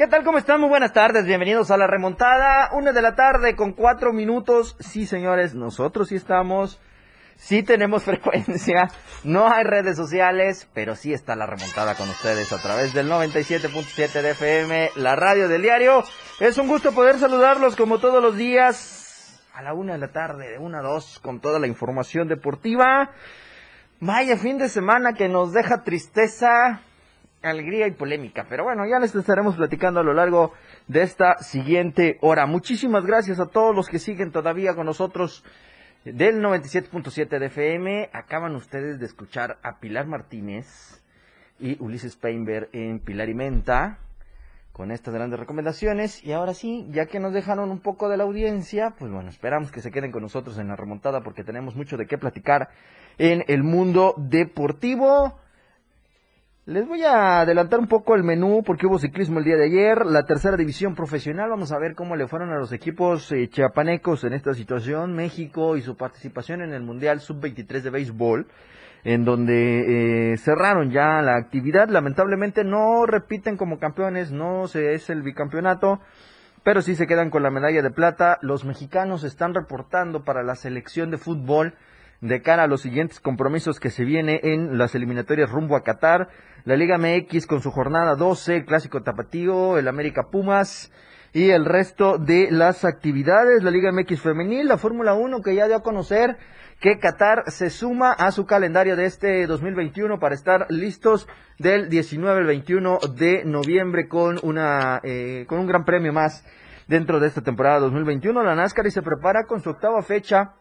¿Qué tal? ¿Cómo están? Muy buenas tardes. Bienvenidos a la remontada. Una de la tarde con cuatro minutos. Sí, señores, nosotros sí estamos. Sí tenemos frecuencia. No hay redes sociales, pero sí está la remontada con ustedes a través del 97.7 de FM, la radio del diario. Es un gusto poder saludarlos como todos los días a la una de la tarde, de una a dos, con toda la información deportiva. Vaya fin de semana que nos deja tristeza, alegría y polémica. Pero bueno, ya les estaremos platicando a lo largo de esta siguiente hora. Muchísimas gracias a todos los que siguen todavía con nosotros del 97.7 de FM. Acaban ustedes de escuchar a Pilar Martínez y Ulises Peinberg en Pilar y Menta con estas grandes recomendaciones. Y ahora sí, ya que nos dejaron un poco de la audiencia, pues bueno, esperamos que se queden con nosotros en la remontada porque tenemos mucho de qué platicar en el mundo deportivo. Les voy a adelantar un poco el menú porque hubo ciclismo el día de ayer, la tercera división profesional, vamos a ver cómo le fueron a los equipos eh, chiapanecos en esta situación, México y su participación en el Mundial Sub-23 de béisbol, en donde eh, cerraron ya la actividad, lamentablemente no repiten como campeones, no se es el bicampeonato, pero sí se quedan con la medalla de plata, los mexicanos están reportando para la selección de fútbol, de cara a los siguientes compromisos que se viene en las eliminatorias rumbo a Qatar. La Liga MX con su jornada 12, el Clásico Tapatío, el América Pumas y el resto de las actividades. La Liga MX Femenil, la Fórmula 1 que ya dio a conocer que Qatar se suma a su calendario de este 2021 para estar listos del 19 al 21 de noviembre con una eh, con un gran premio más dentro de esta temporada 2021. La NASCAR y se prepara con su octava fecha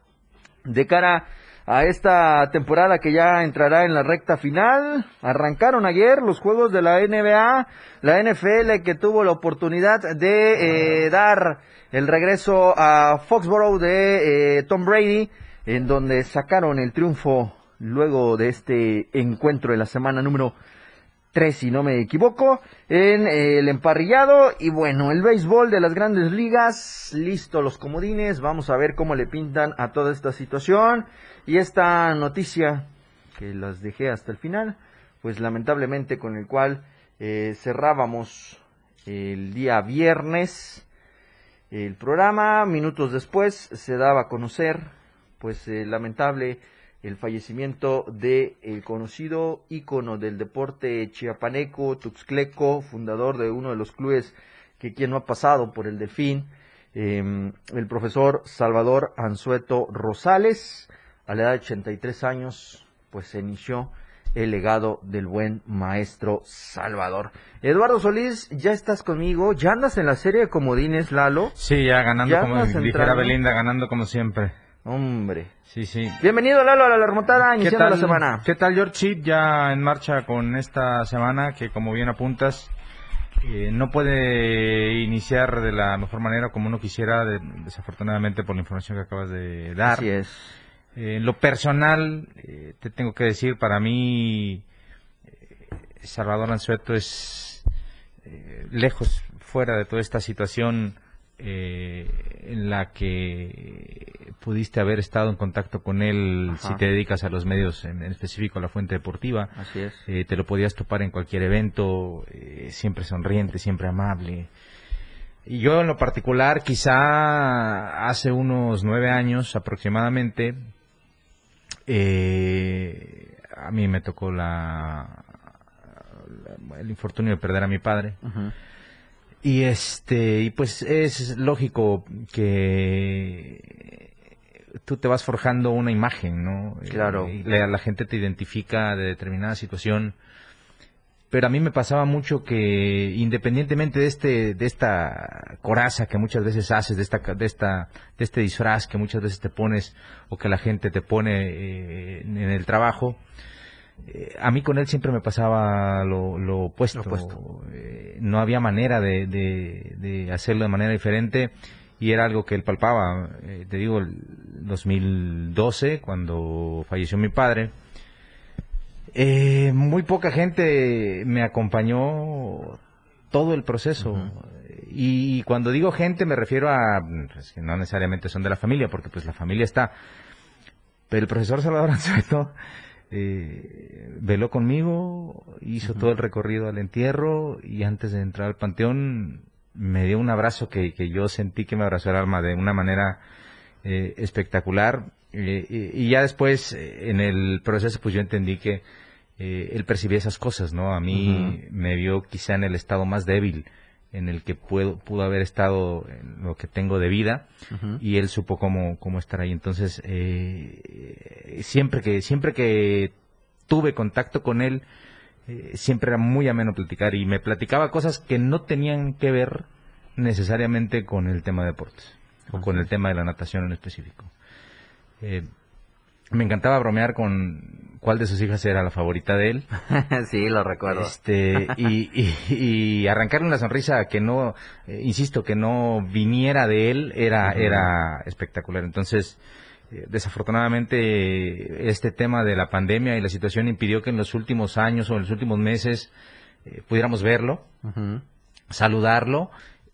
de cara a esta temporada que ya entrará en la recta final. Arrancaron ayer los juegos de la NBA, la NFL que tuvo la oportunidad de eh, dar el regreso a Foxborough de eh, Tom Brady, en donde sacaron el triunfo luego de este encuentro de la semana número 3, si no me equivoco, en eh, el emparrillado. Y bueno, el béisbol de las grandes ligas, listo los comodines, vamos a ver cómo le pintan a toda esta situación. Y esta noticia, que las dejé hasta el final, pues lamentablemente con el cual eh, cerrábamos el día viernes el programa, minutos después se daba a conocer, pues eh, lamentable el fallecimiento de el conocido ícono del deporte chiapaneco, Tuxcleco, fundador de uno de los clubes que quien no ha pasado por el Delfín, eh, el profesor Salvador Anzueto Rosales, a la edad de 83 años, pues se inició el legado del buen maestro Salvador. Eduardo Solís, ya estás conmigo, ya andas en la serie de comodines, Lalo. Sí, ya ganando Ya como dijera. Belinda, ganando como siempre. Hombre. Sí, sí. Bienvenido, Lalo, a la remontada, ¿Qué iniciando tal, la semana. ¿Qué tal, George? Ya en marcha con esta semana que, como bien apuntas, eh, no puede iniciar de la mejor manera como uno quisiera, de- desafortunadamente por la información que acabas de dar. Así es. Eh, en lo personal, eh, te tengo que decir, para mí, eh, Salvador Anzueto es lejos, fuera de toda esta situación en la que pudiste haber estado en contacto con él Ajá. si te dedicas a los medios, en, en específico a la fuente deportiva. Así es. Te lo podías topar en cualquier evento, siempre sonriente, siempre amable. Y yo en lo particular, quizá hace unos nueve años aproximadamente, eh, a mí me tocó la, la- el infortunio de perder a mi padre. Y este, y pues es lógico que tú te vas forjando una imagen, ¿no? Claro. Y la, la gente te identifica de determinada situación. Pero a mí me pasaba mucho que independientemente de este, de esta coraza que muchas veces haces, de esta, de esta, de este disfraz que muchas veces te pones o que la gente te pone eh, en el trabajo, eh, a mí con él siempre me pasaba lo, lo opuesto. Lo opuesto. Eh, no había manera de, de- de hacerlo de manera diferente. y era algo que él palpaba. Eh, te digo, el 2012, cuando falleció mi padre, eh, muy poca gente me acompañó todo el proceso. Y cuando digo gente me refiero a, pues, que no necesariamente son de la familia, porque pues la familia está. Pero el profesor Salvador Anzueto eh, veló conmigo, hizo todo el recorrido al entierro y antes de entrar al panteón me dio un abrazo que, que yo sentí que me abrazó el alma de una manera eh, espectacular. Eh, y, ya después, eh, en el proceso, pues yo entendí que él percibía esas cosas, ¿no? A mí me vio quizá en el estado más débil en el que puedo, pudo haber estado en lo que tengo de vida y él supo cómo, cómo estar ahí. Entonces, siempre que siempre que tuve contacto con él, eh, siempre era muy ameno platicar y me platicaba cosas que no tenían que ver necesariamente con el tema de deportes o con el tema de la natación en específico. Eh, me encantaba bromear con cuál de sus hijas era la favorita de él. sí, lo recuerdo. Este, y, arrancarle una sonrisa que no, eh, insisto, que no viniera de él era, era espectacular. Entonces, eh, desafortunadamente este tema de la pandemia y la situación impidió que en los últimos años o en los últimos meses eh, pudiéramos verlo, saludarlo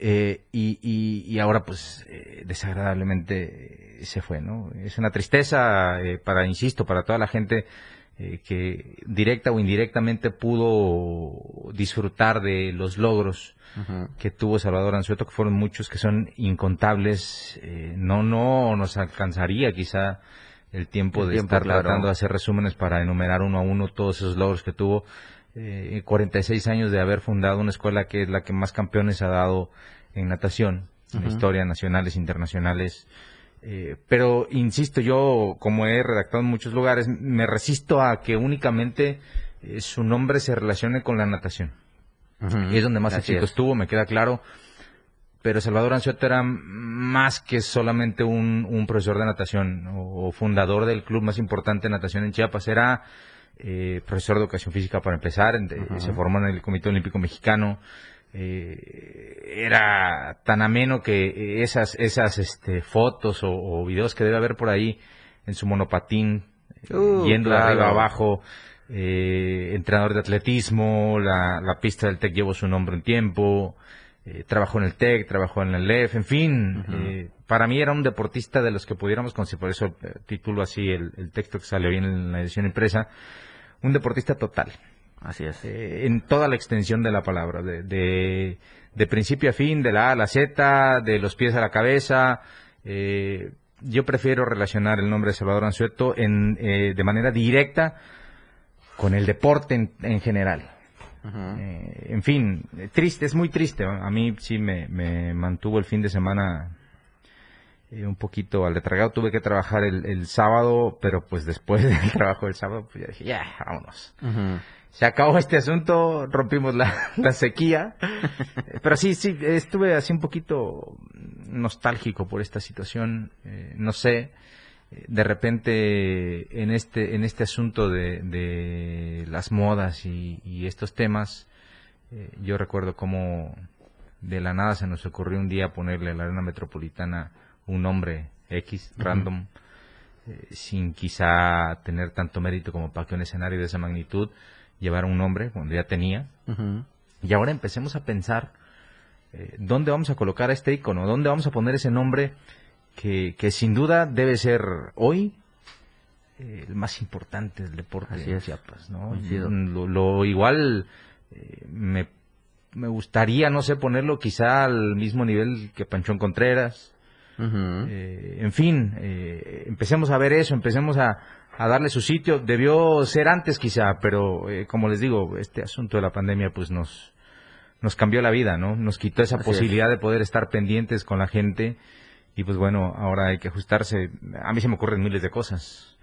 eh, y, ahora pues desagradablemente se fue, ¿no? Es una tristeza para, insisto, para toda la gente que directa o indirectamente pudo disfrutar de los logros que tuvo Salvador Anzueto, que fueron muchos, que son incontables. Eh, no, no nos alcanzaría quizá el tiempo de estar tratando de hacer resúmenes para enumerar uno a uno todos esos logros que tuvo. Eh, 46 años de haber fundado una escuela que es la que más campeones ha dado en natación, en historia, nacionales, internacionales. Eh, pero insisto, yo como he redactado en muchos lugares, me resisto a que únicamente eh, su nombre se relacione con la natación y es donde más éxito estuvo, me queda claro. Pero Salvador Anzueto era más que solamente un, profesor de natación o, fundador del club más importante de natación en Chiapas. Era eh, profesor de educación física para empezar, se formó en el Comité Olímpico Mexicano. Eh, era tan ameno que esas esas este, fotos o, videos que debe haber por ahí en su monopatín, uh, yendo de arriba abajo, eh, entrenador de atletismo, la, pista del TEC llevó su nombre un tiempo, eh, trabajó en el TEC, trabajó en el LEF, en fin, eh, para mí era un deportista de los que pudiéramos, por eso eh, titulo así el, texto que salió bien en la edición impresa, un deportista total. Así es. en toda la extensión de la palabra, de, de, principio a fin, de la A a la Z, de los pies a la cabeza. yo prefiero relacionar el nombre de Salvador Anzueto en, de manera directa con el deporte en, general. Eh, en fin, triste, es muy triste. A mí sí me, mantuvo el fin de semana eh, un poquito al retragado. Tuve que trabajar el, sábado, pero pues después del trabajo del sábado, pues ya dije, ya, vámonos. Se acabó este asunto, rompimos la, sequía. pero sí, sí, estuve así un poquito nostálgico por esta situación. Eh, no sé de repente en este en este asunto de, las modas y, estos temas eh, yo recuerdo cómo de la nada se nos ocurrió un día ponerle a la arena metropolitana un nombre X random eh, sin quizá tener tanto mérito como para que un escenario de esa magnitud llevara un nombre cuando ya tenía. Y ahora empecemos a pensar eh, dónde vamos a colocar a este icono dónde vamos a poner ese nombre que, que sin duda debe ser hoy eh, el más importante del deporte de Chiapas, ¿no? Lo, igual eh, me, me, gustaría, no sé, ponerlo quizá al mismo nivel que Panchón Contreras. Eh, en fin, empecemos a ver eso, empecemos a, a, darle su sitio. Debió ser antes quizá, pero como les digo, este asunto de la pandemia pues nos, nos cambió la vida, ¿no? Nos quitó esa posibilidad de poder estar pendientes con la gente y pues bueno, ahora hay que ajustarse. A mí se me ocurren miles de cosas.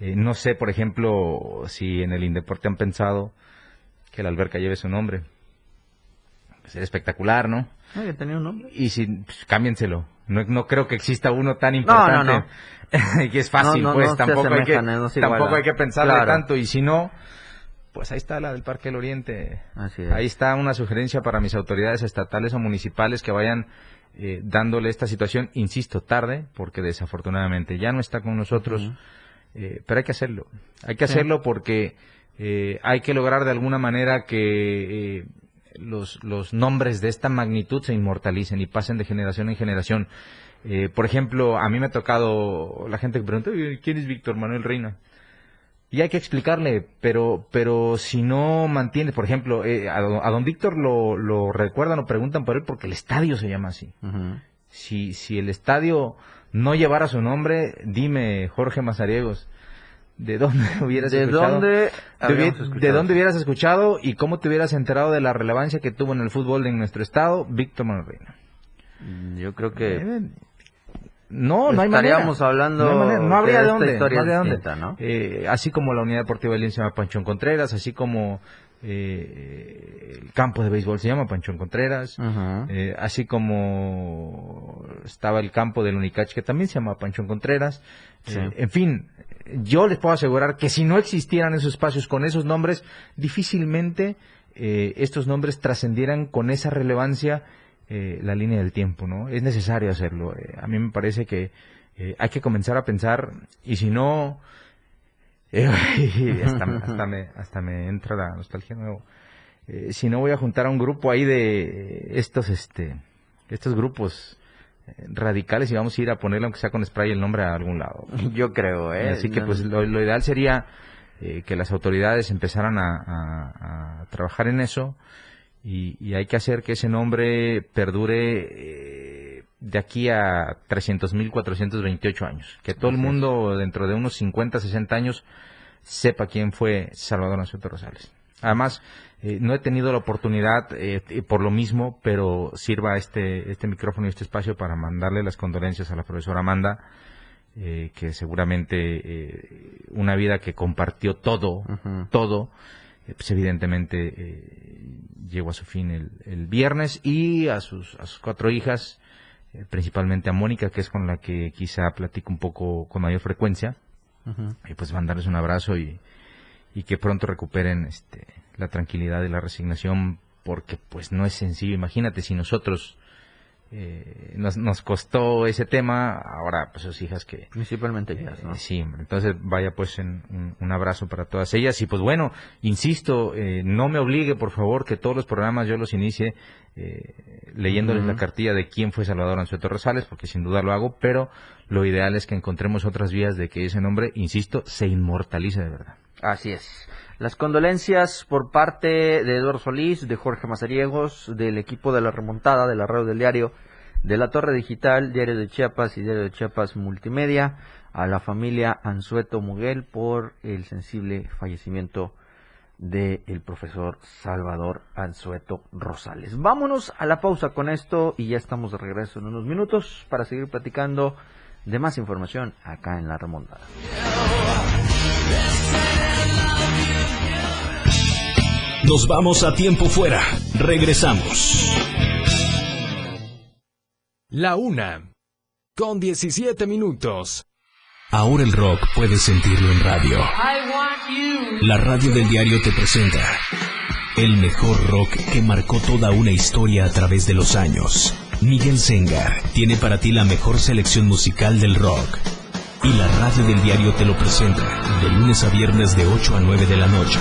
Eh, no sé, por ejemplo, si en el Indeporte han pensado que la alberca lleve su nombre. Sería espectacular, ¿no? No, ya tenía un nombre. Y si, pues, cámbienselo. No, no creo que exista uno tan importante. No, no, no. y es fácil, pues tampoco, hay que, tampoco hay que pensarle tanto. Y si no, pues ahí está la del Parque del Oriente. Así es. Ahí está una sugerencia para mis autoridades estatales o municipales que vayan eh, dándole esta situación, insisto, tarde, porque desafortunadamente ya no está con nosotros, eh, pero hay que hacerlo. Hay que hacerlo porque eh, hay que lograr de alguna manera que los, los nombres de esta magnitud se inmortalicen y pasen de generación en generación. por ejemplo, a mí me ha tocado la gente que pregunta, ¿quién es Víctor Manuel Reina? Y hay que explicarle, pero pero si no mantiene, por ejemplo, eh, a, don, Víctor lo, lo recuerdan o preguntan por él porque el estadio se llama así. si, si el estadio no llevara su nombre, dime, Jorge Mazariegos, ¿de dónde hubieras ¿De escuchado? Dónde ¿De, dónde hubieras escuchado y cómo te hubieras enterado de la relevancia que tuvo en el fútbol en nuestro estado Víctor Manuel Reina? Yo creo que... Eh, no, no hay Estaríamos hablando. No, habría de dónde. Historia no habría dónde. Eh, así como la Unidad Deportiva de se llama Panchón Contreras, así como eh, el campo de béisbol se llama Panchón Contreras, eh, así como estaba el campo del Unicach que también se llama Panchón Contreras. en fin, yo les puedo asegurar que si no existieran esos espacios con esos nombres, difícilmente estos nombres trascendieran con esa relevancia eh, la línea del tiempo, ¿no? Es necesario hacerlo. Eh, a mí me parece que eh, hay que comenzar a pensar y si no, hasta, me, hasta me entra la nostalgia nuevo. si no voy a juntar a un grupo ahí de estos, este, estos grupos radicales y vamos a ir a ponerle aunque sea con spray el nombre a algún lado. Yo creo, ¿eh? Así que pues lo, ideal sería que las autoridades empezaran a trabajar en eso y, hay que hacer que ese nombre perdure eh, de aquí a 300.428 años. Que todo el mundo dentro de unos 50, 60 años sepa quién fue Salvador Anzueto Rosales. Además, eh, no he tenido la oportunidad eh, por lo mismo, pero sirva este, este micrófono y este espacio para mandarle las condolencias a la profesora Amanda, que seguramente una vida que compartió todo, todo, pues evidentemente llegó a su fin el, viernes y a sus, a sus cuatro hijas, eh, principalmente a Mónica, que es con la que quizá platico un poco con mayor frecuencia, y pues mandarles un abrazo y, y que pronto recuperen este, la tranquilidad y la resignación, porque pues no es sencillo. Imagínate si nosotros eh, nos, nos costó ese tema, ahora pues sus hijas que... Principalmente ellas, ¿no? Eh, sí, entonces vaya pues en, un, abrazo para todas ellas y pues bueno, insisto, eh, no me obligue por favor que todos los programas yo los inicie leyéndoles la cartilla de quién fue Salvador Anzueto Rosales, porque sin duda lo hago, pero lo ideal es que encontremos otras vías de que ese nombre, insisto, se inmortalice de verdad. Así es. Las condolencias por parte de Eduardo Solís, de Jorge Mazariegos, del equipo de la remontada, de la red del diario, de la Torre Digital, Diario de Chiapas y Diario de Chiapas Multimedia, a la familia Anzueto Muguel por el sensible fallecimiento del profesor Salvador Anzueto Rosales. Vámonos a la pausa con esto y ya estamos de regreso en unos minutos para seguir platicando de más información acá en la remontada. Nos vamos a tiempo fuera. Regresamos. La una. Con 17 minutos. Ahora el rock puedes sentirlo en radio. La radio del diario te presenta el mejor rock que marcó toda una historia a través de los años. Miguel Sengar tiene para ti la mejor selección musical del rock y la radio del diario te lo presenta de lunes a viernes de 8 a 9 de la noche.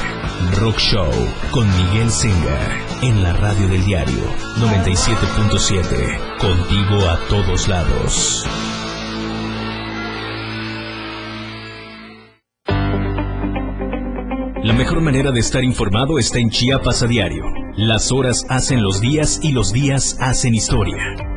Rock Show con Miguel Singer en la radio del diario 97.7. Contigo a todos lados. La mejor manera de estar informado está en Chiapas a diario. Las horas hacen los días y los días hacen historia.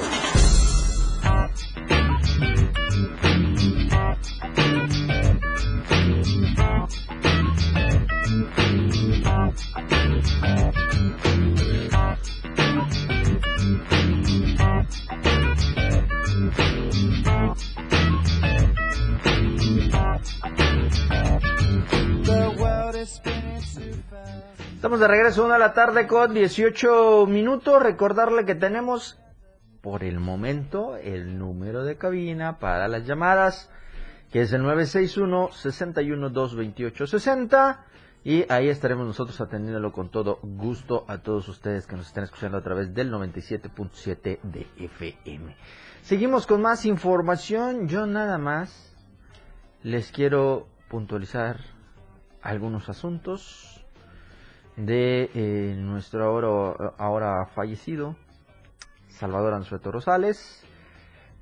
De regreso una de la tarde con 18 minutos. Recordarle que tenemos por el momento el número de cabina para las llamadas, que es el 961-61-228-60. Y ahí estaremos nosotros atendiéndolo con todo gusto a todos ustedes que nos están escuchando a través del 97.7 de FM. Seguimos con más información. Yo nada más les quiero puntualizar algunos asuntos de eh, nuestro ahora, fallecido Salvador Anzueto Rosales,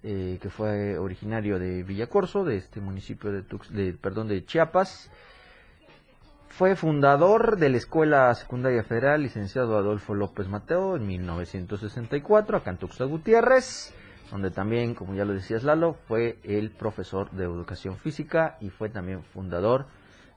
eh, que fue originario de Villacorso, de este municipio de, de, perdón, de Chiapas. Fue fundador de la Escuela Secundaria Federal, licenciado Adolfo López Mateo, en 1964, acá en Tuxtla Gutiérrez, donde también, como ya lo decías Lalo, fue el profesor de educación física y fue también fundador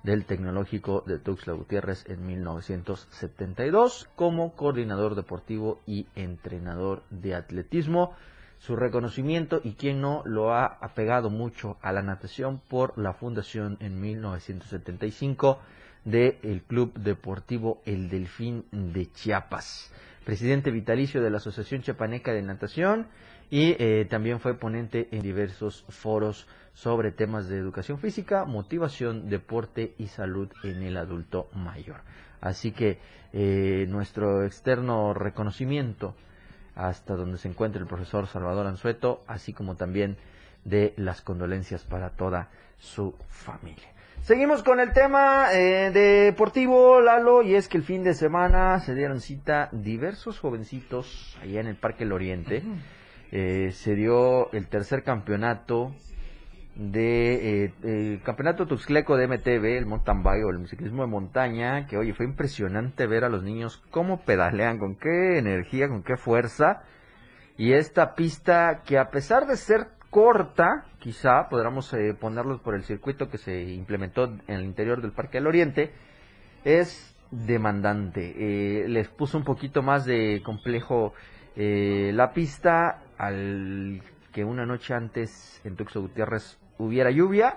del Tecnológico de Tuxtla Gutiérrez en 1972 como coordinador deportivo y entrenador de atletismo. Su reconocimiento y quien no lo ha apegado mucho a la natación por la fundación en 1975 del Club Deportivo El Delfín de Chiapas. Presidente vitalicio de la Asociación Chiapaneca de Natación y eh, también fue ponente en diversos foros sobre temas de educación física, motivación, deporte y salud en el adulto mayor. Así que eh, nuestro externo reconocimiento hasta donde se encuentra el profesor Salvador Anzueto, así como también de las condolencias para toda su familia. Seguimos con el tema eh, deportivo, Lalo, y es que el fin de semana se dieron cita diversos jovencitos allá en el Parque del Oriente. Eh, se dio el tercer campeonato de eh, el campeonato tuxcleco de MTV, el mountain bike o el ciclismo de montaña, que oye, fue impresionante ver a los niños cómo pedalean, con qué energía, con qué fuerza. Y esta pista que a pesar de ser corta, quizá podamos eh, ponerlos por el circuito que se implementó en el interior del Parque del Oriente, es demandante. Eh, les puso un poquito más de complejo eh, la pista al que una noche antes en Tuxo Gutiérrez hubiera lluvia.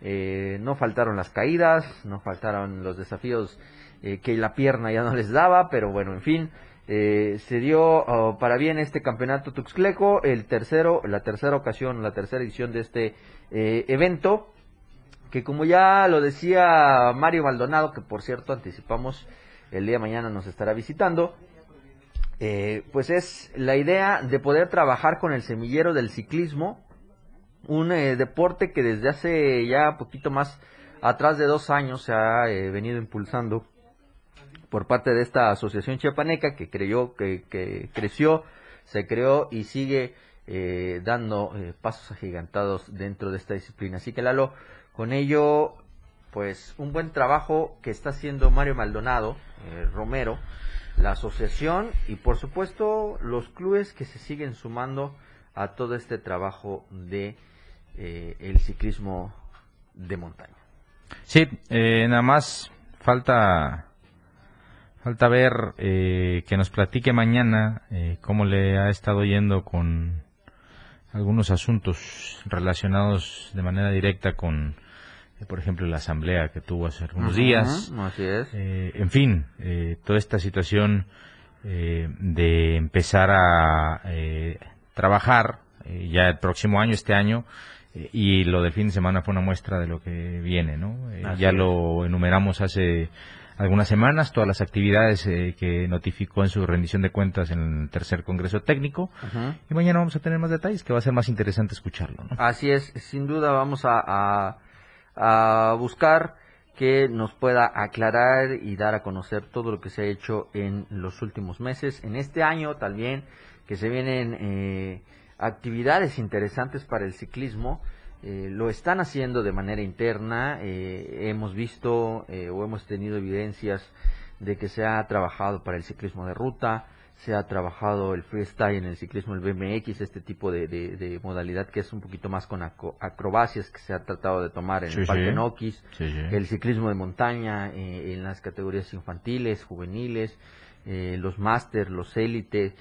no faltaron las caídas, no faltaron los desafíos que la pierna ya no les daba, pero bueno, en fin, eh, se dio oh, para bien este campeonato tuxcleco, el tercero, la tercera ocasión, la tercera edición de este eh, evento, que como ya lo decía Mario Maldonado, que por cierto anticipamos el día de mañana nos estará visitando, eh, pues es la idea de poder trabajar con el semillero del ciclismo, un deporte que desde hace ya poquito más atrás de dos años se ha venido impulsando por parte de esta asociación chiapaneca que creyó que, creció, se creó y sigue eh, dando eh, pasos agigantados dentro de esta disciplina. Así que Lalo, con ello, pues un buen trabajo que está haciendo Mario Maldonado, eh, Romero, la asociación y por supuesto los clubes que se siguen sumando a todo este trabajo de el ciclismo de montaña. Sí, nada más falta Falta ver eh, que nos platique mañana eh, cómo le ha estado yendo con algunos asuntos relacionados de manera directa con, eh, por ejemplo, la asamblea que tuvo hace algunos días. Así es. en fin, toda esta situación de empezar a trabajar ya el próximo año, este año, y lo del fin de semana fue una muestra de lo que viene, ¿no? ya lo enumeramos hace algunas semanas, todas las actividades eh, que notificó en su rendición de cuentas en el tercer Congreso Técnico. Y mañana vamos a tener más detalles, que va a ser más interesante escucharlo. Así es, sin duda vamos a, a, buscar que nos pueda aclarar y dar a conocer todo lo que se ha hecho en los últimos meses, en este año también, que se vienen eh, actividades interesantes para el ciclismo. Eh, lo están haciendo de manera interna. Eh, hemos visto o hemos tenido evidencias de que se ha trabajado para el ciclismo de ruta, se ha trabajado el freestyle en el ciclismo, el BMX, este tipo de, modalidad que es un poquito más con acrobacias que se ha tratado de tomar en el Parque Noquis, el ciclismo de montaña en las categorías infantiles, juveniles, los máster, los élites.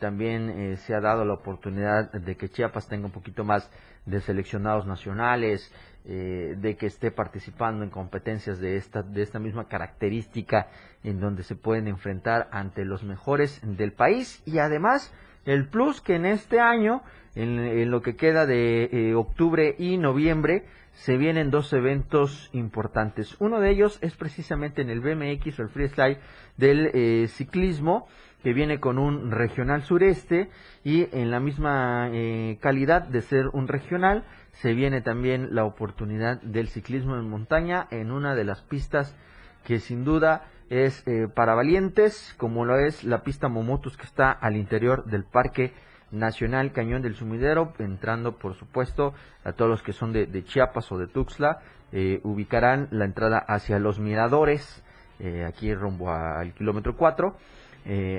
también se ha dado la oportunidad de que Chiapas tenga un poquito más de seleccionados nacionales, eh, de que esté participando en competencias de esta, de esta misma característica en donde se pueden enfrentar ante los mejores del país y además el plus que en este año, en, lo que queda de eh, octubre y noviembre, se vienen dos eventos importantes. Uno de ellos es precisamente en el BMX o el freestyle del eh, ciclismo, que viene con un regional sureste y en la misma eh, calidad de ser un regional, se viene también la oportunidad del ciclismo en montaña en una de las pistas que sin duda es eh, para valientes, como lo es la pista Momotus que está al interior del Parque Nacional Cañón del Sumidero, entrando por supuesto a todos los que son de, Chiapas o de Tuxtla, eh, ubicarán la entrada hacia los miradores, eh, aquí rumbo al kilómetro 4.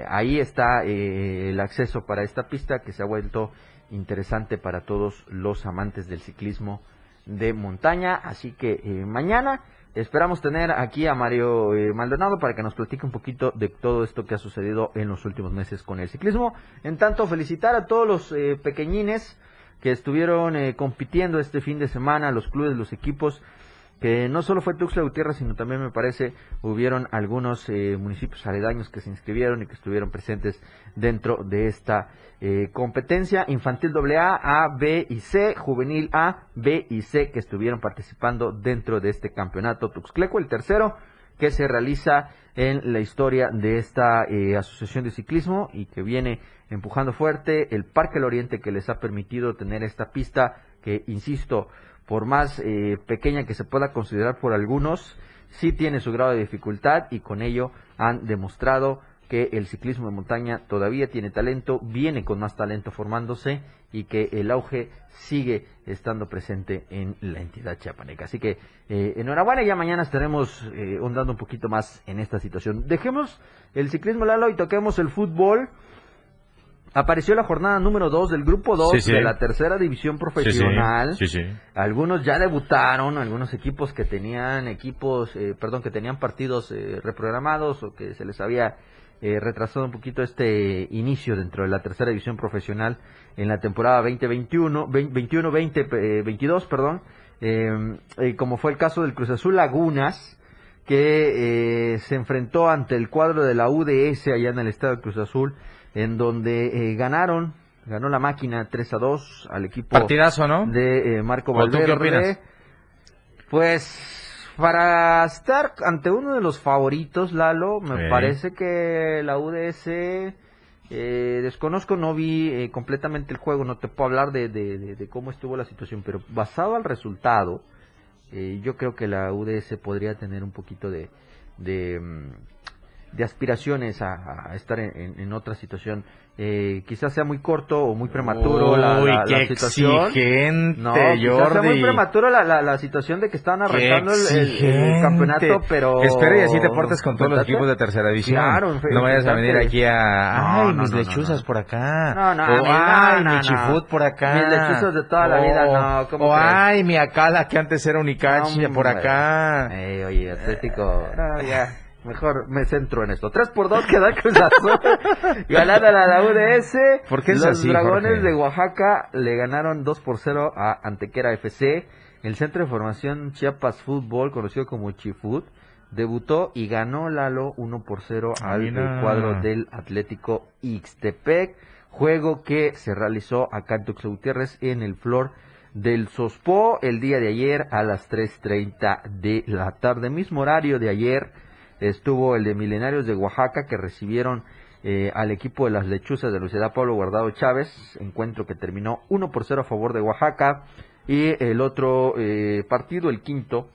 ahí está el acceso para esta pista que se ha vuelto interesante para todos los amantes del ciclismo de montaña. Así que mañana Esperamos tener aquí a Mario eh, Maldonado para que nos platique un poquito de todo esto que ha sucedido en los últimos meses con el ciclismo. En tanto, felicitar a todos los eh, pequeñines que estuvieron eh, compitiendo este fin de semana, los clubes, los equipos que no solo fue Tuxtla Gutiérrez, sino también me parece hubieron algunos eh, municipios aledaños que se inscribieron y que estuvieron presentes dentro de esta eh, competencia infantil AA, A, B y C, juvenil A, B y C que estuvieron participando dentro de este campeonato Tuxcleco, el tercero que se realiza en la historia de esta eh, asociación de ciclismo y que viene empujando fuerte el Parque del Oriente que les ha permitido tener esta pista que, insisto, por más eh, pequeña que se pueda considerar por algunos, sí tiene su grado de dificultad y con ello han demostrado que el ciclismo de montaña todavía tiene talento, viene con más talento formándose y que el auge sigue estando presente en la entidad chiapaneca. Así que eh, enhorabuena, ya mañana estaremos eh, un poquito más en esta situación. Dejemos el ciclismo Lalo y toquemos el fútbol. Apareció la jornada número 2 del grupo 2 de la tercera división profesional. algunos ya debutaron, algunos equipos que tenían equipos, eh, perdón, que tenían partidos eh, reprogramados o que se les había eh, retrasado un poquito este inicio dentro de la tercera división profesional en la temporada 2021, 21, 20, 22, perdón, como fue el caso del Cruz Azul Lagunas, que se enfrentó ante el cuadro de la UDS allá en el estado de Cruz Azul en donde eh, ganaron, ganó la máquina 3 a 2 al equipo Partidazo, ¿no? de eh, Marco Valverde. Pues para estar ante uno de los favoritos, Lalo, me parece que la UDS, eh, desconozco, no vi completamente el juego, no te puedo hablar de, de, cómo estuvo la situación, pero basado al resultado, yo creo que la UDS podría tener un poquito de, de, aspiraciones a, estar en, otra situación. Eh, quizás sea muy corto o muy prematuro la, situación. no, quizás sea muy prematuro la, situación de que están arrancando el, campeonato, pero... Espera y así te portes con todos los equipos de tercera división. no vayas a venir aquí a... ay, mis lechuzas por acá. No, no, o, ay, mi chifut por acá. Mis lechuzas de toda la vida, no. o ay, mi acala que antes era unicachi por acá. oye, Atlético... ya. Mejor me centro en esto. 3 por 2 queda Cruz Azul. Ganada la UDS. ¿Por qué Los Dragones de Oaxaca le ganaron 2 por 0 a Antequera FC. El Centro de Formación Chiapas Fútbol, conocido como Chifut, debutó y ganó Lalo 1 por 0 al cuadro del Atlético Ixtepec. Juego que se realizó acá en Tuxtla Gutiérrez en el Flor del Sospo el día de ayer a las 3.30 de la tarde. Mismo horario de ayer estuvo el de Milenarios de Oaxaca que recibieron eh, al equipo de las lechuzas de Luciedad Pablo Guardado Chávez, encuentro que terminó 1 por 0 a favor de Oaxaca y el otro eh, partido, el quinto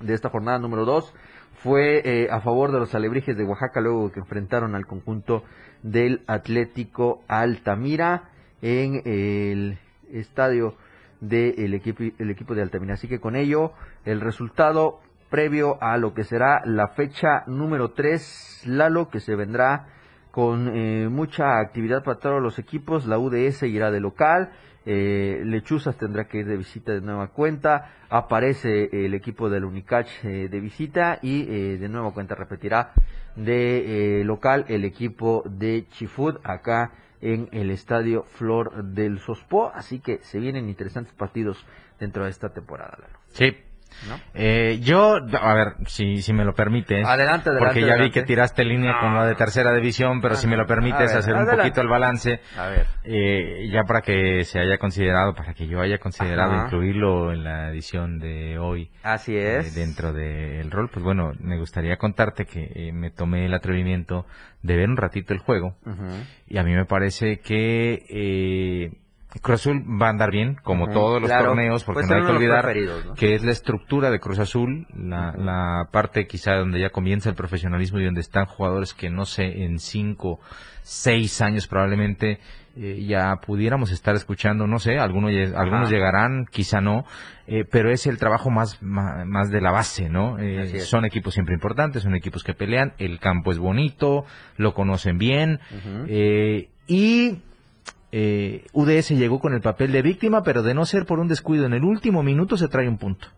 de esta jornada número 2, fue eh, a favor de los alebrijes de Oaxaca luego que enfrentaron al conjunto del Atlético Altamira en el estadio del equipo, el equipo de Altamira. Así que con ello el resultado previo a lo que será la fecha número 3, Lalo, que se vendrá con eh, mucha actividad para todos los equipos. La UDS irá de local, eh, Lechuzas tendrá que ir de visita de nueva cuenta, aparece el equipo del Unicach eh, de visita y de nueva cuenta repetirá de local el equipo de Chifud acá en el estadio Flor del Sospo, así que se vienen interesantes partidos dentro de esta temporada. Lalo. Sí. ¿No? Eh, yo, a ver, si, si me lo permites. Adelante, adelante, Porque ya vi que tiraste línea con la de tercera división, pero si me lo permites ver, hacer un poquito el balance, A ver. eh, ya para que se haya considerado, para que yo haya considerado Ajá. incluirlo en la edición de hoy. Así eh, es. dentro del rol, pues bueno, me gustaría contarte que eh, me tomé el atrevimiento de ver un ratito el juego y a mí me parece que eh, Cruz Azul va a andar bien, como todos los claro. torneos, porque Pues no hay que olvidar que es la estructura de Cruz Azul, la, la parte quizá donde ya comienza el profesionalismo y donde están jugadores que no sé, en cinco, seis años probablemente eh, ya pudiéramos estar escuchando, no sé, algunos, algunos llegarán, quizá no, eh, pero es el trabajo más, más, más de la base, ¿no? Eh, son equipos siempre importantes, son equipos que pelean, el campo es bonito, lo conocen bien, eh, y eh, UDS llegó con el papel de víctima, pero de no ser por un descuido en el último minuto se trae un punto.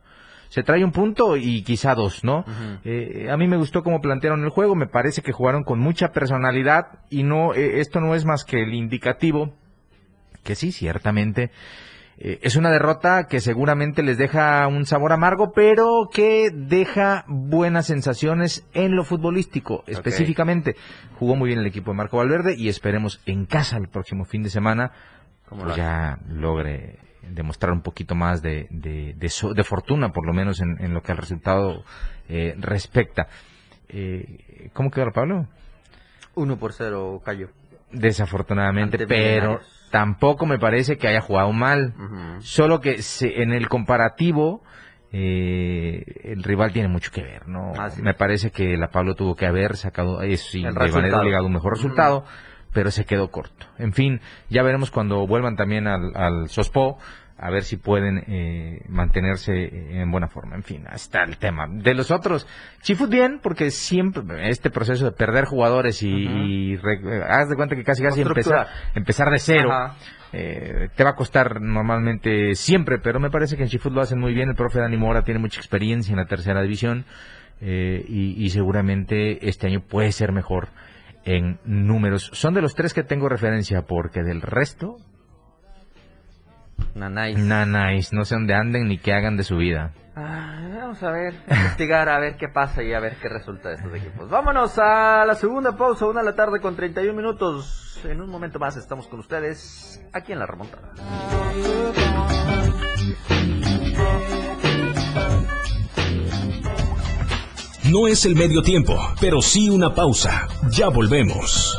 Se trae un punto y quizá dos, ¿no? Eh, a mí me gustó cómo plantearon el juego, me parece que jugaron con mucha personalidad y no, eh, esto no es más que el indicativo que sí, ciertamente. Eh, es una derrota que seguramente les deja un sabor amargo, pero que deja buenas sensaciones en lo futbolístico. Específicamente, jugó muy bien el equipo de Marco Valverde y esperemos en casa el próximo fin de semana ¿Cómo pues lo ya logre demostrar un poquito más de, de, de so- de fortuna, por lo menos en, en lo que al resultado eh, respecta. Eh, ¿Cómo quedó Pablo? Uno por cero cayó. Desafortunadamente, Ante pero. Tampoco me parece que haya jugado mal. Solo que se- en el comparativo, eh, el rival tiene mucho que ver, ¿no? Me parece que la Pablo tuvo que haber sacado, eh, sí, El de manera resultado. obligada un mejor resultado, pero se quedó corto. En fin, ya veremos cuando vuelvan también al, al Sospo, a ver si pueden eh, mantenerse en buena forma. En fin, está el tema. De los otros, Chifut bien, porque siempre este proceso de perder jugadores y, y re- haz de cuenta que casi casi empezar, empezar de cero. Ajá. Eh, te va a costar normalmente siempre, pero me parece que en Chifut lo hacen muy bien. El profe Dani Mora tiene mucha experiencia en la tercera división eh, y, y seguramente este año puede ser mejor en números. Son de los tres que tengo referencia, porque del resto, Nanais. nanáis, no sé dónde anden ni qué hagan de su vida. Ah, vamos a ver, a investigar, a ver qué pasa y a ver qué resulta de estos equipos. Vámonos a la segunda pausa, una de la tarde con 31 minutos. En un momento más estamos con ustedes aquí en la remontada. No es el medio tiempo, pero sí una pausa. Ya volvemos.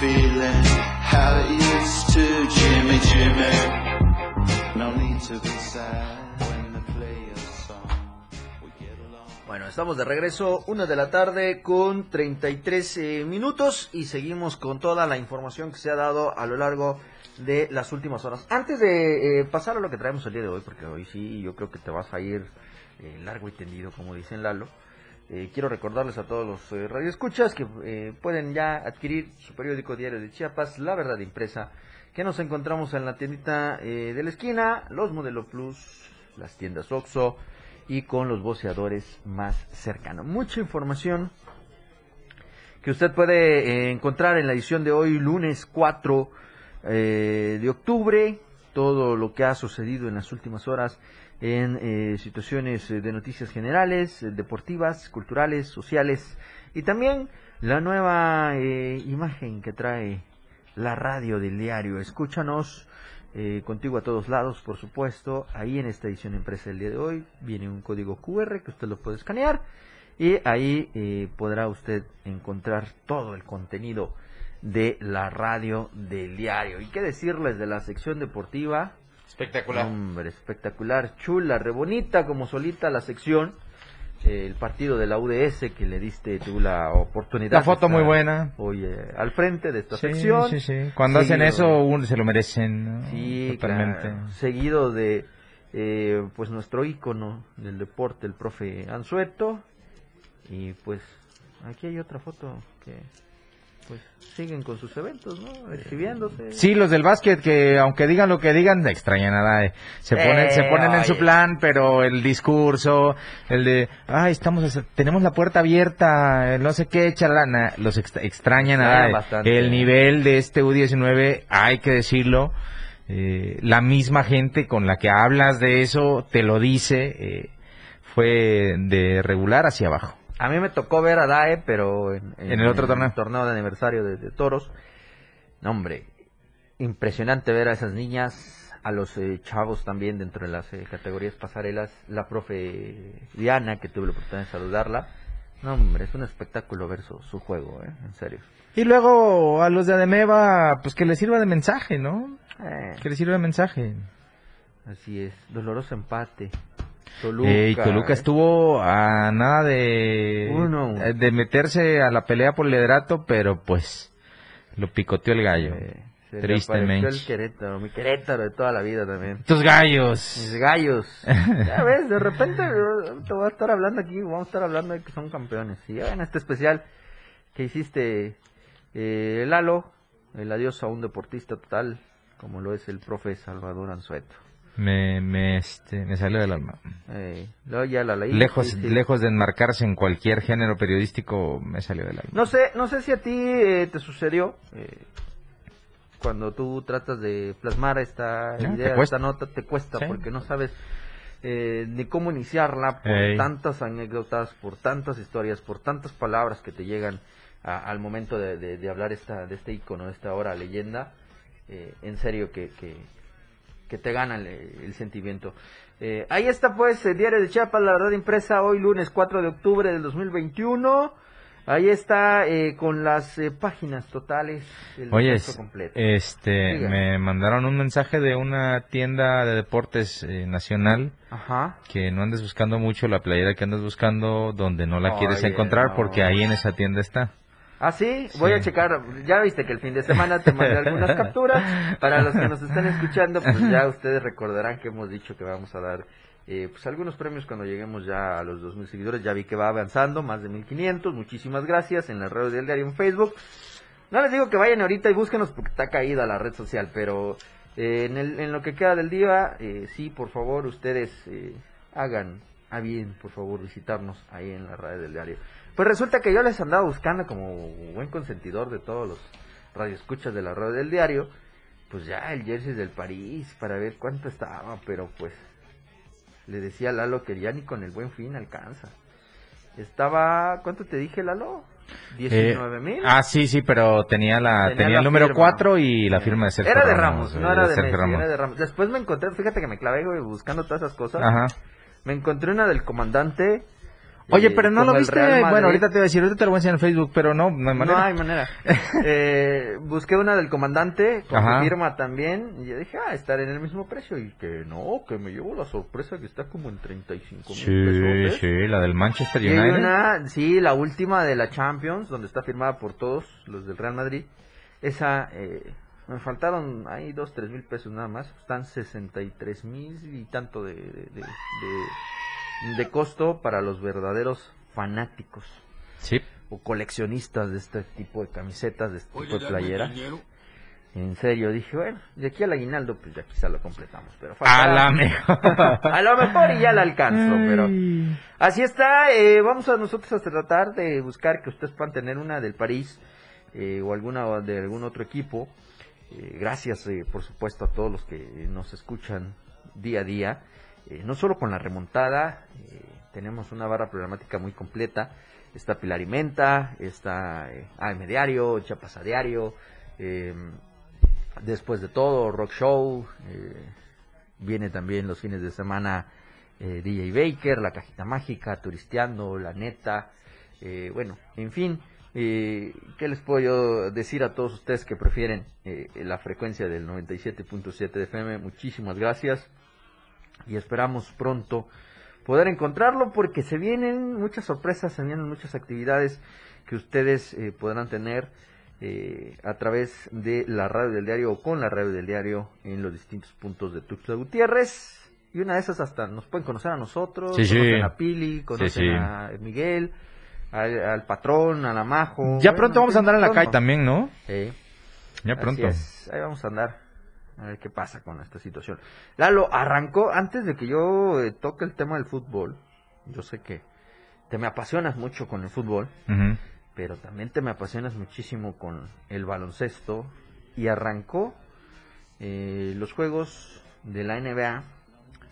feeling how it used to. Jimmy, Jimmy, no need to be sad. Bueno, estamos de regreso, una de la tarde con 33 eh, minutos y seguimos con toda la información que se ha dado a lo largo de las últimas horas. Antes de eh, pasar a lo que traemos el día de hoy, porque hoy sí yo creo que te vas a ir eh, largo y tendido, como dicen Lalo, eh, quiero recordarles a todos los eh, radioescuchas que eh, pueden ya adquirir su periódico diario de Chiapas, La Verdad Impresa, que nos encontramos en la tiendita eh, de la esquina, los Modelo Plus, las tiendas Oxxo y con los voceadores más cercanos. Mucha información que usted puede encontrar en la edición de hoy, lunes 4 eh, de octubre, todo lo que ha sucedido en las últimas horas en eh, situaciones eh, de noticias generales, eh, deportivas, culturales, sociales y también la nueva imagen que trae la radio del diario. Escúchanos contigo a todos lados, por supuesto. Ahí en esta edición impresa del día de hoy viene un código QR que usted lo puede escanear y ahí podrá usted encontrar todo el contenido de la radio del diario. ¿Y qué decirles de la sección deportiva? Espectacular. Hombre, espectacular, chula, re bonita como solita la sección. Eh, el partido de la UDS que le diste tú la oportunidad. La foto muy buena. Oye, al frente de esta Sí, sección. sí, sí. Cuando hacen eso, uno se lo merecen. ¿no? Sí, Totalmente. claro. Seguido de eh, pues nuestro ícono del deporte, el profe Ansueto. Y pues aquí hay otra foto que pues siguen con sus eventos, ¿no? Exhibiéndose. Sí, los del básquet que aunque digan lo que digan, extrañan nada. eh. Se ponen, se Eh, ponen en su plan, pero el discurso, el de, ay, estamos, tenemos la puerta abierta, no sé qué, charlana, los extra- extrañan nada. El nivel de este U19, hay que decirlo, eh, la misma gente con la que hablas de eso te lo dice, eh, fue de regular hacia abajo. A mí me tocó ver a DAE, pero en, En el otro torneo. torneo de aniversario de, de toros. No, hombre, impresionante ver a esas niñas, a los eh, chavos también dentro de las eh, categorías pasarelas. La profe Diana, que tuve la oportunidad de saludarla. No, hombre, es un espectáculo ver su, su juego, ¿eh? En serio. Y luego a los de Ademeva, pues que les sirva de mensaje, ¿no? Eh, Que les sirva de mensaje. así es, doloroso empate. Toluca. Ey, Toluca ¿eh? estuvo a nada de, Uno. eh, de meterse a la pelea por el liderato, pero pues lo picoteó el gallo. Eh, se Tristemente. el Querétaro, mi Querétaro de toda la vida también. Tus gallos. Mis gallos. Ya ves, de repente eh, te voy a estar hablando aquí, vamos a estar hablando de que son campeones. Y ya en este especial que hiciste, eh, Lalo, el adiós a un deportista total, como lo es el profe Salvador Anzueto. Me, me, este, me salió del alma. Eh, luego ya la leí. Lejos, sí, sí. lejos de enmarcarse en cualquier género periodístico, me salió del alma. No sé, no sé si a ti eh, te sucedió eh, cuando tú tratas de plasmar esta te idea, esta nota, te cuesta porque no sabes eh, ni cómo iniciarla por Ey. tantas anécdotas, por tantas historias, por tantas palabras que te llegan a- al momento de, de- de hablar esta, de este icono, de esta hora leyenda. Eh, en serio que, que, que te gana el, el sentimiento. Eh, ahí está pues el Diario de Chiapas, la verdad impresa hoy lunes 4 de octubre del 2021. Ahí está eh, con las eh, páginas totales. El Oye, completo. este, Diga. me mandaron un mensaje de una tienda de deportes eh, nacional Ajá. que no andes buscando mucho la playera que andes buscando donde no la quieres Oye, encontrar no. porque ahí en esa tienda está. Ah, sí, voy a checar. Ya viste que el fin de semana te mandé algunas capturas. Para los que nos están escuchando, pues ya ustedes recordarán que hemos dicho que vamos a dar eh, pues algunos premios cuando lleguemos ya a los 2.000 seguidores. Ya vi que va avanzando, más de 1.500. Muchísimas gracias en las redes del diario en Facebook. No les digo que vayan ahorita y búsquenos porque está caída la red social, pero eh, en, el- en lo que queda del día, eh, sí, por favor, ustedes eh, hagan a bien, por favor, visitarnos ahí en la radio del diario. Pues resulta que yo les andaba buscando como buen consentidor de todos los radioescuchas de la radio del diario, pues ya el jersey del París para ver cuánto estaba, pero pues le decía a Lalo que ya ni con el buen fin alcanza. Estaba, ¿cuánto te dije, Lalo? 19 mil. Ah, sí, sí, pero tenía la Tenía tenía, la el número firma. 4 y la firma de Sergio Era de Ramos. Ramos, no era de Sergio Messi, Ramos. era de Ramos. Después me encontré, fíjate que me clavé güey, buscando todas esas cosas. Ajá. Me encontré una del comandante. Oye, pero no lo viste. Bueno, ahorita te voy a decir, ahorita te lo voy a enseñar en Facebook, pero no, no hay manera. No hay manera. Eh, busqué una del comandante con Ajá. firma también y yo dije, ah, estar en el mismo precio y que no, que me llevo la sorpresa que está como en 35 mil Sí, pesos. sí, la del Manchester Y hay United. una, sí, la última de la Champions, donde está firmada por todos los del Real Madrid. Esa, eh, me faltaron ahí dos, tres mil pesos nada más. Están 63 mil y tanto de, de, de, de- de costo para los verdaderos fanáticos Sí. o coleccionistas de este tipo de camisetas, de este tipo de playeras. En serio, dije, bueno, de aquí al aguinaldo, pues ya quizá lo completamos. Pero A la mejor. a lo mejor y ya la alcanzo, pero así está. eh, vamos a nosotros a tratar de buscar que ustedes puedan tener una del París eh, o alguna de algún otro equipo. Eh, gracias, eh, por supuesto, a todos los que nos escuchan día a día. Eh, no solo con la remontada, eh, tenemos una barra programática muy completa. Está Pilar y Menta, está eh, AM Diario, Chiapas a Diario, eh, después de todo, Rock Show. eh, viene también los fines de semana eh, DJ Baker, La Cajita Mágica, Turisteando, La Neta. eh, bueno, en fin, ¿qué les puedo yo decir a todos ustedes que prefieren eh, la frecuencia del 97.7 de FM? Muchísimas gracias y esperamos pronto poder encontrarlo porque se vienen muchas sorpresas, se vienen muchas actividades que ustedes eh, podrán tener eh, a través de la radio del diario o con la radio del diario en los distintos puntos de Tuxtla Gutiérrez. Y una de esas hasta nos pueden conocer a nosotros, Sí, sí. conocen a Pili, conocen sí. a Miguel, al, al patrón, a la Majo. Ya Bueno, pronto vamos a andar en la calle también, ¿no? Sí. Ya pronto. Ahí vamos a andar. A ver qué pasa con esta situación. Lalo, arrancó antes de que yo eh, toque el tema del fútbol. Yo sé que te me apasionas mucho con el fútbol, pero también te me apasionas muchísimo con el baloncesto. Y arrancó eh, los juegos de la NBA.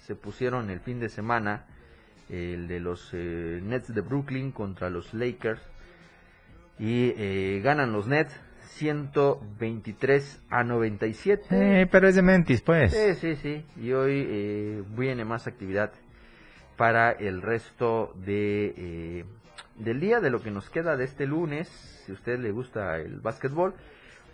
Se pusieron el fin de semana. El de los eh, Nets de Brooklyn contra los Lakers. Y eh, ganan los Nets 123 a 97. Eh, pero es de Mentis, pues. Sí, sí, sí. Y hoy eh, viene más actividad para el resto de eh, del día, de lo que nos queda de este lunes. Si a usted le gusta el básquetbol,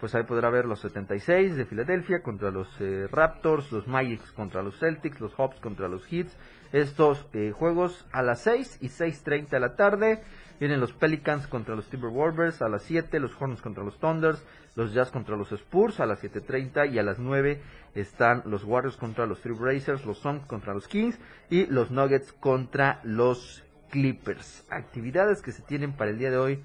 pues ahí podrá ver los 76 de Filadelfia contra los eh, Raptors, los Magics contra los Celtics, los Hawks contra los Heats. Estos eh, juegos a las 6 y 6.30 de la tarde. Vienen los Pelicans contra los Timberwolves a las 7, los Hornets contra los Thunders, los Jazz contra los Spurs a las 7.30 y a las 9 están los Warriors contra los Trailblazers, los Suns contra los Kings y los Nuggets contra los Clippers. Actividades que se tienen para el día de hoy,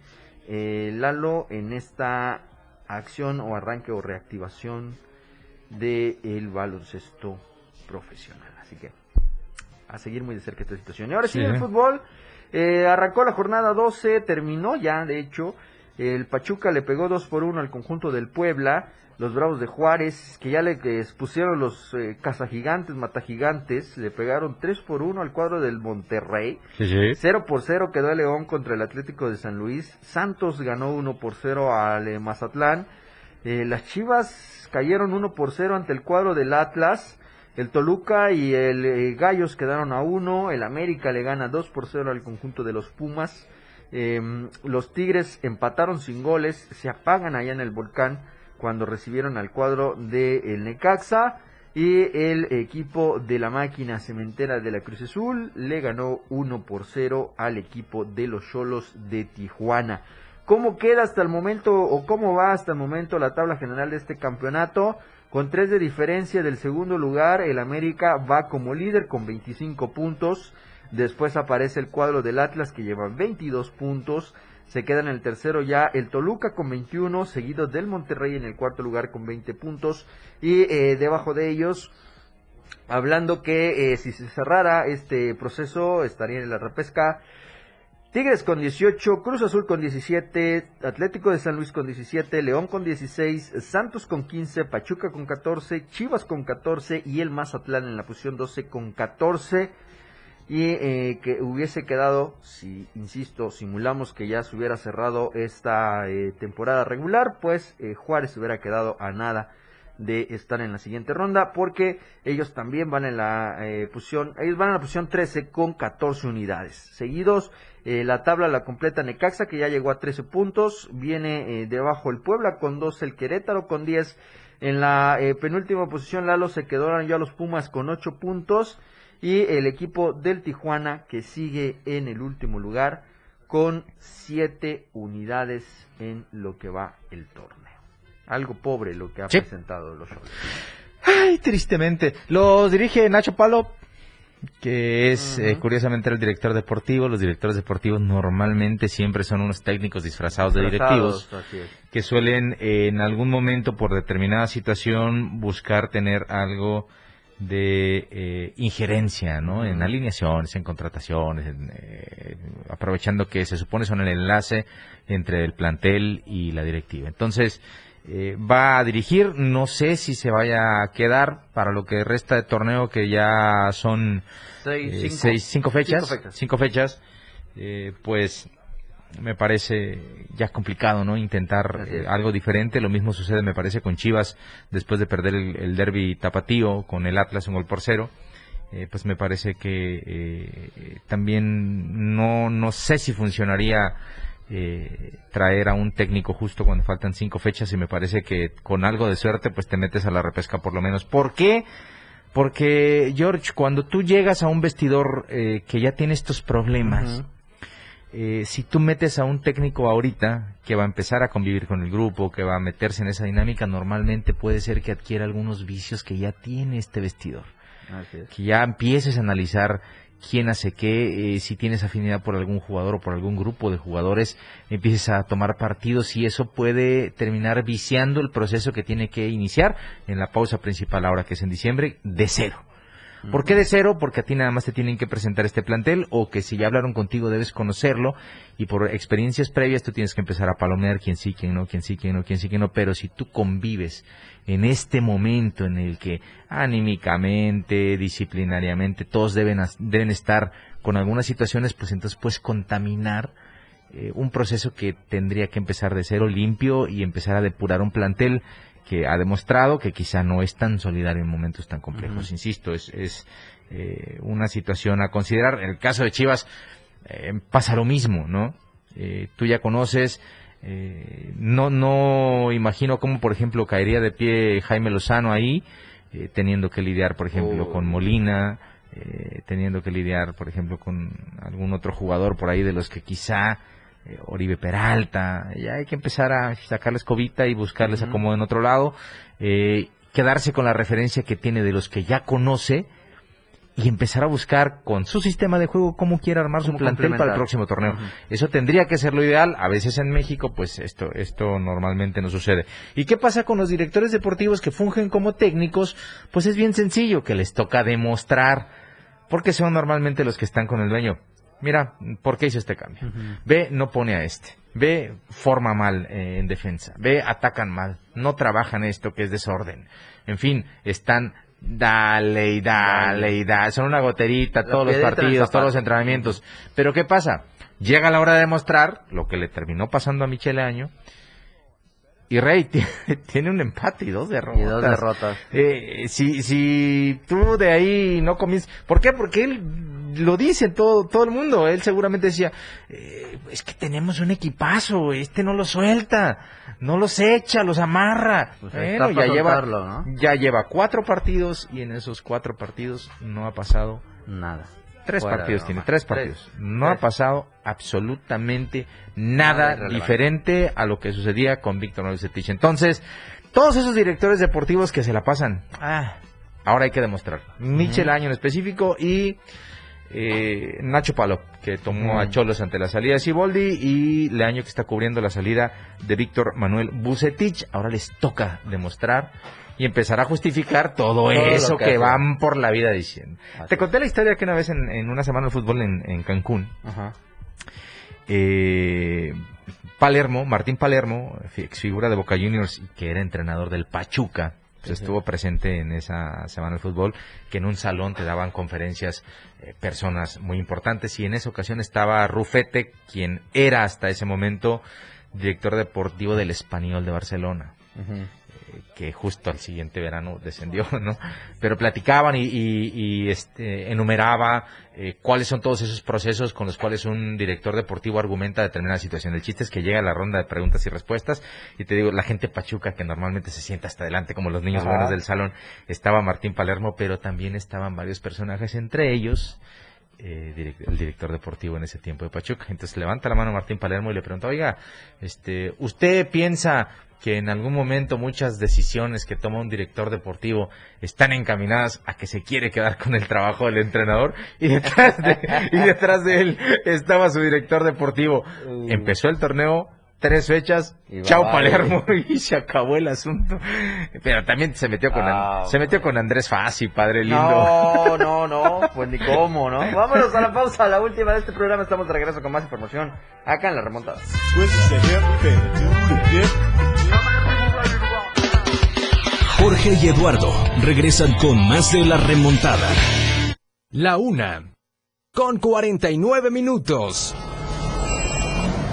eh, Lalo, en esta acción o arranque o reactivación del baloncesto profesional. Así que a seguir muy de cerca esta situación. Y ahora sí, Sí. el fútbol. Eh, arrancó la jornada 12, terminó ya, de hecho. El Pachuca le pegó 2 por 1 al conjunto del Puebla. Los Bravos de Juárez, que ya le eh, pusieron los eh, cazagigantes, matagigantes, le pegaron 3 por 1 al cuadro del Monterrey. Sí, sí. 0 por 0 quedó el León contra el Atlético de San Luis. Santos ganó 1 por 0 al eh, Mazatlán. Eh, las Chivas cayeron 1 por 0 ante el cuadro del Atlas. El Toluca y el eh, Gallos quedaron a 1. El América le gana 2 por 0 al conjunto de los Pumas. Em, los Tigres empataron sin goles. Se apagan allá en el volcán cuando recibieron al cuadro de el Necaxa. Y el equipo de la máquina cementera de la Cruz Azul le ganó 1 por 0 al equipo de los Cholos de Tijuana. ¿Cómo queda hasta el momento o cómo va hasta el momento la tabla general de este campeonato? Con tres de diferencia del segundo lugar, el América va como líder con 25 puntos. Después aparece el cuadro del Atlas que lleva 22 puntos. Se queda en el tercero ya el Toluca con 21, seguido del Monterrey en el cuarto lugar con 20 puntos. Y eh, debajo de ellos, hablando que eh, si se cerrara este proceso, estaría en la repesca. Tigres con 18, Cruz Azul con 17, Atlético de San Luis con 17, León con 16, Santos con 15, Pachuca con 14, Chivas con 14 y el Mazatlán en la posición 12 con 14. Y eh, que hubiese quedado, si insisto, simulamos que ya se hubiera cerrado esta eh, temporada regular, pues eh, Juárez hubiera quedado a nada de estar en la siguiente ronda porque ellos también van en la eh, posición, ellos van en la posición 13 con 14 unidades. Seguidos, eh, la tabla la completa Necaxa que ya llegó a 13 puntos, viene eh, debajo el Puebla con 12 el Querétaro con 10. En la penúltima posición Lalo se quedaron ya los Pumas con 8 puntos y el equipo del Tijuana que sigue en el último lugar con 7 unidades en lo que va el torneo. Algo pobre lo que ha presentado los. Ay, tristemente. Los dirige Nacho Palo, que es eh, curiosamente el director deportivo. Los directores deportivos normalmente siempre son unos técnicos disfrazados, de directivos que suelen en algún momento por determinada situación buscar tener algo de eh, injerencia ¿no? en alineaciones, en contrataciones, eh, aprovechando que se supone son el enlace entre el plantel y la directiva. Entonces, eh, va a dirigir. No sé si se vaya a quedar para lo que resta de torneo, que ya son eh, seis, cinco, fechas. Cinco fechas. Eh, pues me parece ya complicado, ¿no? Intentar algo diferente. Lo mismo sucede, me parece, con Chivas después de perder el, derby tapatío con el Atlas en gol por cero. pues me parece que también no, no sé si funcionaría eh, traer a un técnico justo cuando faltan cinco fechas y me parece que con algo de suerte pues te metes a la repesca por lo menos. ¿Por qué? Porque George, cuando tú llegas a un vestidor eh, que ya tiene estos problemas, eh, si tú metes a un técnico ahorita que va a empezar a convivir con el grupo, que va a meterse en esa dinámica, normalmente puede ser que adquiera algunos vicios que ya tiene este vestidor. Que ya empieces a analizar quién hace qué, eh, si tienes afinidad por algún jugador o por algún grupo de jugadores, empieces a tomar partidos y eso puede terminar viciando el proceso que tiene que iniciar en la pausa principal ahora que es en diciembre de cero. ¿Por qué de cero? Porque a ti nada más te tienen que presentar este plantel o que si ya hablaron contigo debes conocerlo y por experiencias previas tú tienes que empezar a palomear quién sí, quién no, quién sí, quién no, quién sí, quién no. Pero si tú convives en este momento en el que anímicamente, disciplinariamente, todos deben, deben estar con algunas situaciones, pues entonces puedes contaminar eh, un proceso que tendría que empezar de cero limpio y empezar a depurar un plantel que ha demostrado que quizá no es tan solidario en momentos tan complejos. Insisto, es, es eh, una situación a considerar. En el caso de Chivas eh, pasa lo mismo, ¿no? Eh, tú ya conoces, no, no imagino cómo, por ejemplo, caería de pie Jaime Lozano ahí, teniendo que lidiar, por ejemplo, con oh. Molina, teniendo que lidiar, por ejemplo, con algún otro jugador por ahí de los que quizá eh, Oribe Peralta, ya hay que empezar a sacarles cobita y buscarles acomodo en otro lado, eh, quedarse con la referencia que tiene de los que ya conoce y empezar a buscar con su sistema de juego cómo quiere armar su plantel para el próximo torneo. Eso tendría que ser lo ideal. A veces en México, pues esto, esto normalmente no sucede. ¿Y qué pasa con los directores deportivos que fungen como técnicos? Pues es bien sencillo, que les toca demostrar, porque son normalmente los que están con el dueño mira, ¿por qué hizo este cambio? Ve, no pone a este. Ve, forma mal eh, en defensa. Ve, atacan mal. No trabajan esto que es desorden. En fin, están dale y dale y dale. Son una goterita todos los partidos, todos los entrenamientos. Pero ¿qué pasa? Llega la hora de demostrar lo que le terminó pasando a Michele Año. Y Rey tiene un empate y dos derrotas. Y dos derrotas. Eh, si, si tú de ahí no comienzas... ¿Por qué? Porque él lo dice todo, todo el mundo. Él seguramente decía, eh, es que tenemos un equipazo, este no lo suelta, no los echa, los amarra. Pues ya lleva, ya lleva cuatro partidos y en esos cuatro partidos no ha pasado nada. Tres partidos tiene, tres partidos. no ha pasado absolutamente nada, diferente a lo que sucedía con Víctor Manuel Entonces, todos esos directores deportivos que se la pasan, ah, ahora hay que demostrar. Michel Año en específico y eh, Nacho Palo, que tomó a Cholos ante la salida de Siboldi, y Leaño que está cubriendo la salida de Víctor Manuel Bucetich. Ahora les toca demostrar y empezar a justificar todo, eso que, van por la vida diciendo. Te conté la historia que una vez en, una semana de fútbol en, Cancún, eh, Palermo, Martín Palermo, ex figura de Boca Juniors, que era entrenador del Pachuca, pues, estuvo presente en esa semana de fútbol, que en un salón te daban conferencias eh, personas muy importantes y en esa ocasión estaba Rufete, quien era hasta ese momento director deportivo del Español de Barcelona que justo al siguiente verano descendió, ¿no? Pero platicaban y, este, enumeraba eh, cuáles son todos esos procesos con los cuales un director deportivo argumenta determinada situación. El chiste es que llega a la ronda de preguntas y respuestas y te digo, la gente pachuca que normalmente se sienta hasta adelante como los niños buenos del salón, estaba Martín Palermo, pero también estaban varios personajes, entre ellos eh, el director deportivo en ese tiempo de Pachuca. Entonces levanta la mano Martín Palermo y le pregunta, oiga, este, ¿usted piensa que en algún momento muchas decisiones que toma un director deportivo están encaminadas a que se quiere quedar con el trabajo del entrenador y detrás de, y detrás de él estaba su director deportivo. Empezó el torneo, tres fechas, chao Palermo y se acabó el asunto. Pero también se metió con ah, se metió con Andrés Fassi, padre lindo. No, no, no, pues ni cómo, ¿no? Vámonos a la pausa, la última de este programa, estamos de regreso con más información acá en la remontada. Jorge y Eduardo regresan con más de la remontada. La una con 49 minutos.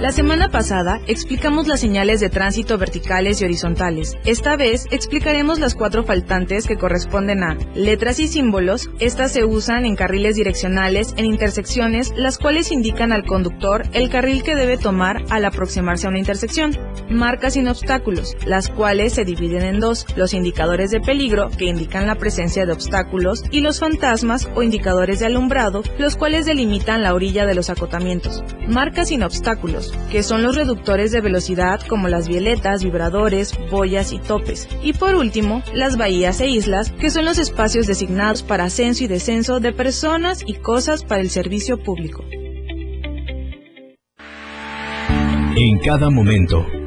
La semana pasada explicamos las señales de tránsito verticales y horizontales. Esta vez explicaremos las cuatro faltantes que corresponden a letras y símbolos. Estas se usan en carriles direccionales en intersecciones, las cuales indican al conductor el carril que debe tomar al aproximarse a una intersección. Marcas sin obstáculos, las cuales se dividen en dos, los indicadores de peligro, que indican la presencia de obstáculos, y los fantasmas o indicadores de alumbrado, los cuales delimitan la orilla de los acotamientos. Marcas sin obstáculos que son los reductores de velocidad como las violetas, vibradores, boyas y topes. Y por último, las bahías e islas, que son los espacios designados para ascenso y descenso de personas y cosas para el servicio público. En cada momento,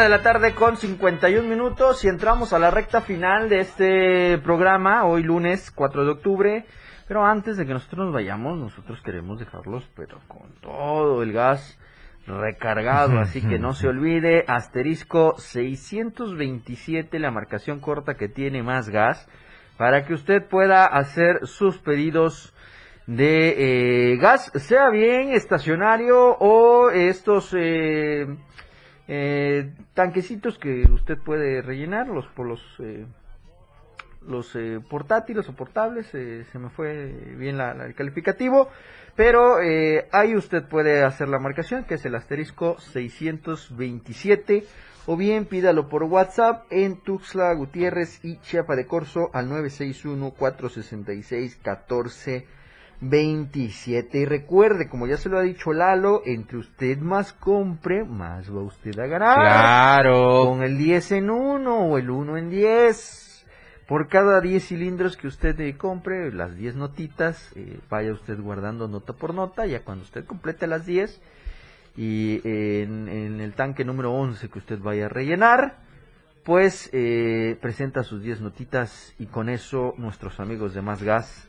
De la tarde con 51 minutos y entramos a la recta final de este programa, hoy lunes 4 de octubre. Pero antes de que nosotros nos vayamos, nosotros queremos dejarlos, pero con todo el gas recargado, así que no se olvide, asterisco 627, la marcación corta que tiene más gas, para que usted pueda hacer sus pedidos de eh, gas, sea bien estacionario o estos... Eh, eh, tanquecitos que usted puede rellenarlos por los eh, los eh, portátiles o portables, se me fue bien el calificativo, pero ahí usted puede hacer la marcación, que es el asterisco 627, o bien pídalo por WhatsApp en Tuxla Gutiérrez y Chiapa de Corso al 961 466 14 27. Y recuerde, como ya se lo ha dicho Lalo, entre usted más compre, más va usted a ganar. Claro. Con el 10 en 1 o el 1 en 10. Por cada 10 cilindros que usted eh, compre, las 10 notitas, eh, vaya usted guardando nota por nota, ya cuando usted complete las 10 y en, el tanque número 11 que usted vaya a rellenar, pues eh, presenta sus 10 notitas y con eso nuestros amigos de Más Gas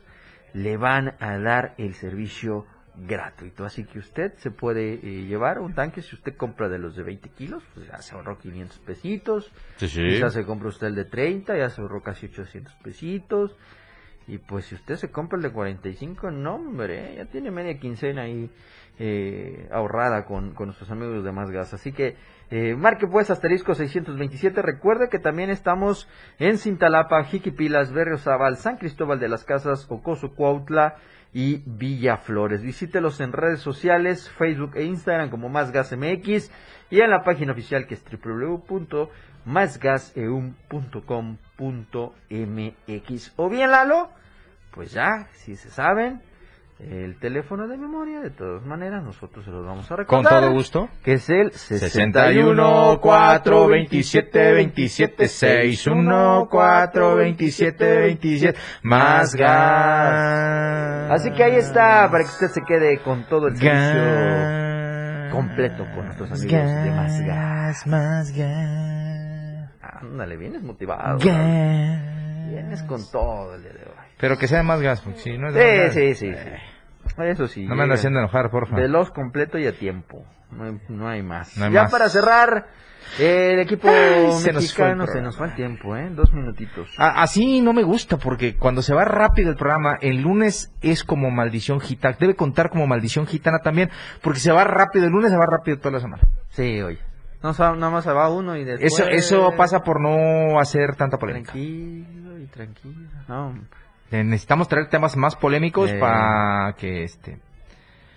le van a dar el servicio gratuito. Así que usted se puede eh, llevar un tanque si usted compra de los de 20 kilos, pues ya se ahorró 500 pesitos. Sí, Ya se compra usted el de 30, ya se ahorró casi 800 pesitos. Y pues si usted se compra el de 45, no hombre, ya tiene media quincena ahí eh, ahorrada con, con nuestros amigos de Más Gas. Así que eh, marque pues asterisco 627. Recuerde que también estamos en Cintalapa, Jiquipilas, Berriozábal, San Cristóbal de las Casas, Ocoso, Cuautla y Villaflores. Visítelos en redes sociales, Facebook e Instagram como Más Gas MX y en la página oficial que es www.másgaseum.com.mx. O bien, Lalo, pues ya, si se saben, el teléfono de memoria, de todas maneras, nosotros se los vamos a recordar. Con todo gusto. Que es el 61 4 27 27 61 4 27 27 más gas. Así que ahí está, para que usted se quede con todo el servicio completo con nuestros amigos de Más Gas. Más gas. Ándale, vienes motivado. Gas. Vienes con todo el día de hoy. Pero que sea de más gas, porque si no es de Sí, sí, sí, eh, sí. Eso sí. No me anda llega. haciendo enojar, porfa. Veloz, completo y a tiempo. No hay, no hay más. No hay ya más. para cerrar, eh, el equipo Ay, se nos fue el mexicano se nos fue el tiempo, ¿eh? Dos minutitos. A- Así no me gusta porque cuando se va rápido el programa, el lunes es como maldición gitana. Debe contar como maldición gitana también, porque se va rápido. El lunes se va rápido toda la semana. Sí, oye. No, nada más se va uno y después... Eso, eso pasa por no hacer tanta polémica. Tranquilo y tranquilo. No, Eh, Necesitamos traer temas más polémicos Eh. para que este.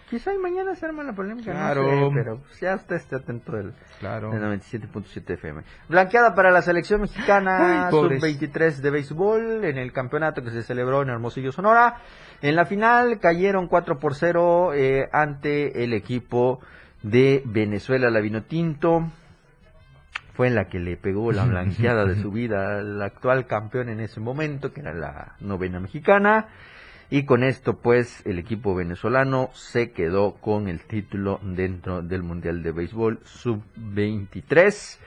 quizá y mañana se arma la polémica, Claro. no sé, pero pues ya usted esté atento del, Claro. del 97.7 FM. Blanqueada para la selección mexicana Ay, pobres. sub-23 de béisbol en el campeonato que se celebró en Hermosillo, Sonora. En la final cayeron 4 por 0 eh, ante el equipo de Venezuela, la Vinotinto. Fue en la que le pegó la blanqueada de su vida al actual campeón en ese momento, que era la novena mexicana. Y con esto, pues, el equipo venezolano se quedó con el título dentro del Mundial de Béisbol Sub-23.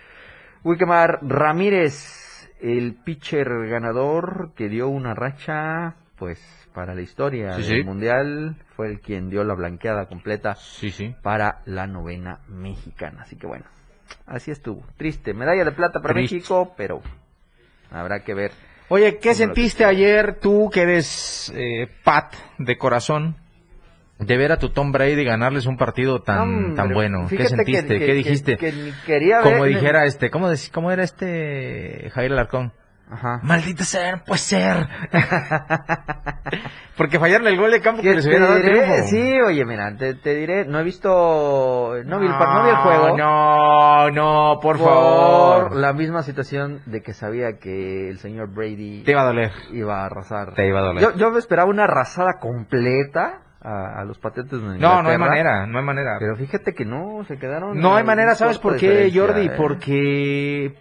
Wikemar Ramírez, el pitcher ganador que dio una racha, pues, para la historia Sí, del sí. Mundial, fue el quien dio la blanqueada completa Sí, sí. para la novena mexicana. Así que bueno, así estuvo. Triste, medalla de plata para Triste. México, pero habrá que ver. Oye, ¿qué ¿Cómo lo sentiste ayer tú que eres eh, Pat de corazón? De ver a tu Tom Brady ganarles un partido tan, Hombre, tan bueno. ¿Qué que- sentiste? que- ¿Qué dijiste? que ni quería ver- Como dijera este, ¿cómo, dec- cómo era este Javier Alarcón? Ajá. Maldito ser, no puede ser. Porque fallaron el gol de campo que ¿Qué les hubiera dado diré? Sí, oye, mira, te, te diré, no he visto, no vi el, no vi el juego. No, no, por, favor. la misma situación de que sabía que el señor Brady Te iba a doler. iba a arrasar. Te iba a doler. Yo, yo me esperaba una arrasada completa a, a los de No, no hay manera, no hay manera. Pero fíjate que no, se quedaron. No hay manera, ¿sabes por qué, Jordi? ¿eh? Porque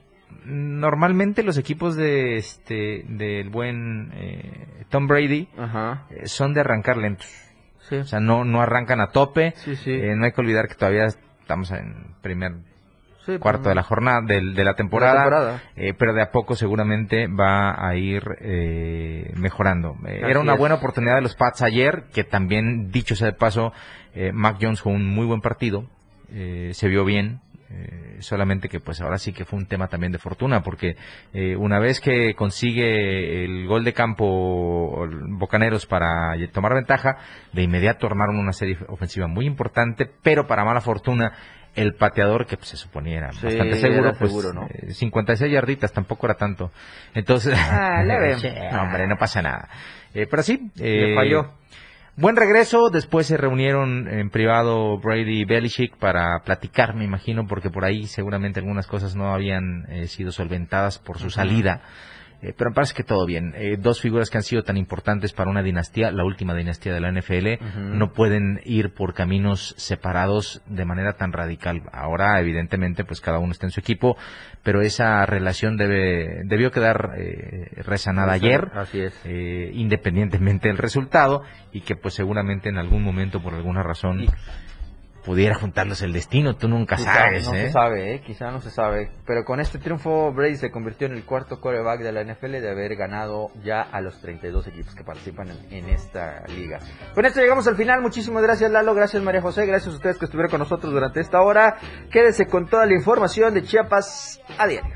normalmente los equipos de este del buen eh, Tom Brady Ajá. eh, son de arrancar lentos. Sí. O sea, no, no arrancan a tope. Sí, sí. Eh, no hay que olvidar que todavía estamos en primer cuarto de la jornada, del- de, la temporada. temporada. pero de a poco seguramente va a ir eh, mejorando. Era una es. buena oportunidad de los Pats ayer, que también, dicho sea de paso, Mac Jones jugó un muy buen partido, eh, se vio bien, eh, solamente que pues ahora sí que fue un tema también de fortuna, porque eh, una vez que consigue el gol de campo Bocaneros para tomar ventaja, de inmediato armaron una serie ofensiva muy importante, pero para mala fortuna el pateador que pues, se suponía era Sí, bastante seguro, era pues seguro, ¿no? eh, 56 yarditas tampoco era tanto. Entonces, Ah, no, hombre, no pasa nada. Eh, pero sí, eh, falló. Buen regreso, después se reunieron en privado Brady y Belichick para platicar, me imagino, porque por ahí seguramente algunas cosas no habían eh, sido solventadas por su salida. Eh, pero me parece que todo bien. Eh, dos figuras que han sido tan importantes para una dinastía, la última dinastía de la NFL, Ujú. no pueden ir por caminos separados de manera tan radical. Ahora, evidentemente, pues cada uno está en su equipo, pero esa relación debe, debió quedar eh, resanada ayer Así es. eh, independientemente del resultado y que pues seguramente en algún momento por alguna razón Y- pudiera juntarlos el destino, tú nunca Quizá sabes, no ¿eh? se sabe, ¿eh? quizá no se sabe. Pero con este triunfo, Brady se convirtió en el cuarto quarterback de la NFL de haber ganado ya a los 32 equipos que participan en, en esta liga. Con esto llegamos al final. Muchísimas gracias, Lalo. Gracias, María José. Gracias a ustedes que estuvieron con nosotros durante esta hora. Quédese con toda la información de Chiapas a diario.